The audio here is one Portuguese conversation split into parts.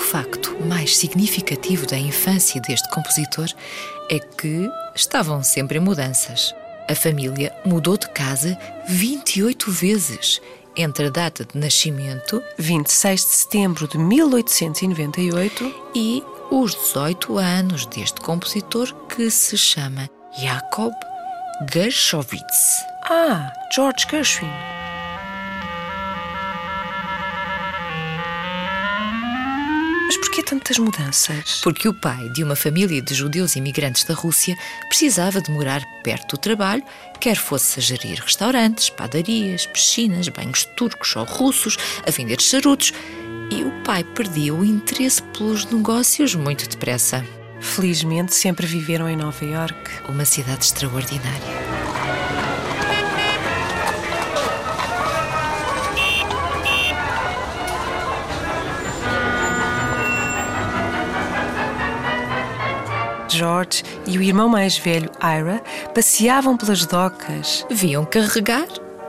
Facto mais significativo da infância deste compositor é que estavam sempre em mudanças. A família mudou de casa 28 vezes entre a data de nascimento 26 de setembro de 1898 e os 18 anos deste compositor que se chama Jakob Gershowitz. Ah, George Gershwin. Porquê tantas mudanças? Porque o pai de uma família de judeus imigrantes da Rússia precisava de morar perto do trabalho, quer fosse a gerir restaurantes, padarias, piscinas, banhos turcos ou russos, a vender charutos, e o pai perdia o interesse pelos negócios muito depressa. Felizmente sempre viveram em Nova York. Uma cidade extraordinária. George e o irmão mais velho, Ira, passeavam pelas docas Viam carregar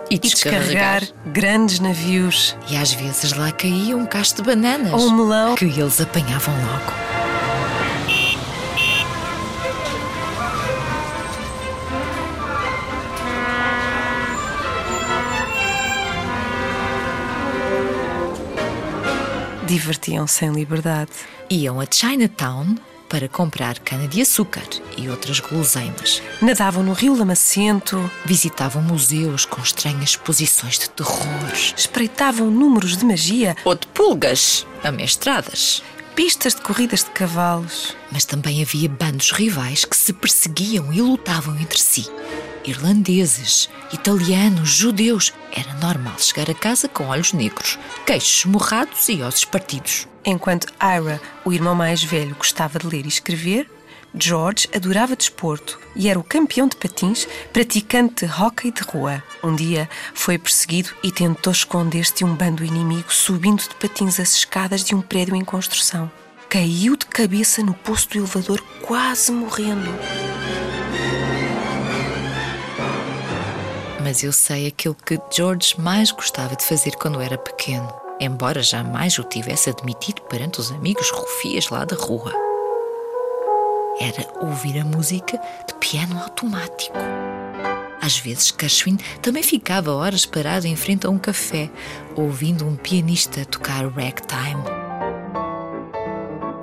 e e descarregar. descarregar grandes navios. E às vezes lá caía um cacho de bananas Ou um melão. que eles apanhavam logo. Divertiam-se em liberdade. Iam a Chinatown para comprar cana-de-açúcar e outras guloseimas. Nadavam no rio Lamacento, Visitavam museus com estranhas exposições de terror espreitavam números de magia, ou de pulgas amestradas. pistas de corridas de cavalos. Mas também havia bandos rivais que se perseguiam e lutavam entre si. Irlandeses, italianos, judeus. Era normal chegar a casa com olhos negros, queixos morrados e ossos partidos. Enquanto Ira, o irmão mais velho, gostava de ler e escrever, George adorava desporto e era o campeão de patins, praticante de hóquei de rua. Um dia foi perseguido e tentou esconder-se de um bando inimigo subindo de patins as escadas de um prédio em construção. Caiu de cabeça no poço do elevador, quase morrendo. Mas eu sei aquilo que George mais gostava de fazer quando era pequeno, embora jamais o tivesse admitido perante os amigos rufias lá da rua. Era ouvir a música de piano automático. Às vezes, Gershwin também ficava horas parado em frente a um café, ouvindo um pianista tocar ragtime.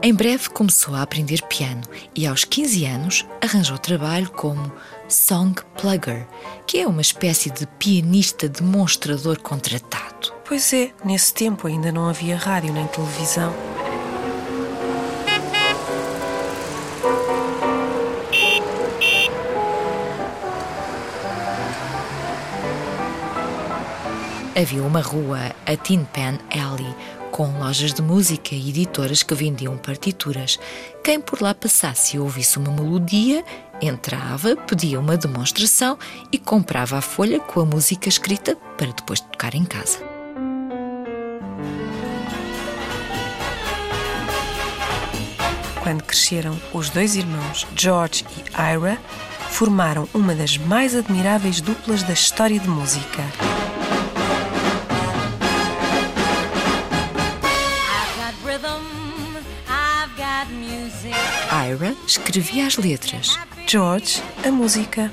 Em breve começou a aprender piano e aos 15 anos arranjou trabalho como song plugger, que é uma espécie de pianista demonstrador contratado. Pois é, nesse tempo ainda não havia rádio nem televisão. Havia uma rua, a Tin Pan Alley, com lojas de música e editoras que vendiam partituras. Quem por lá passasse e ouvisse uma melodia, entrava, pedia uma demonstração e comprava a folha com a música escrita para depois tocar em casa. Quando cresceram, os dois irmãos, George e Ira, formaram uma das mais admiráveis duplas da história de música. Ira escrevia as letras George, a música.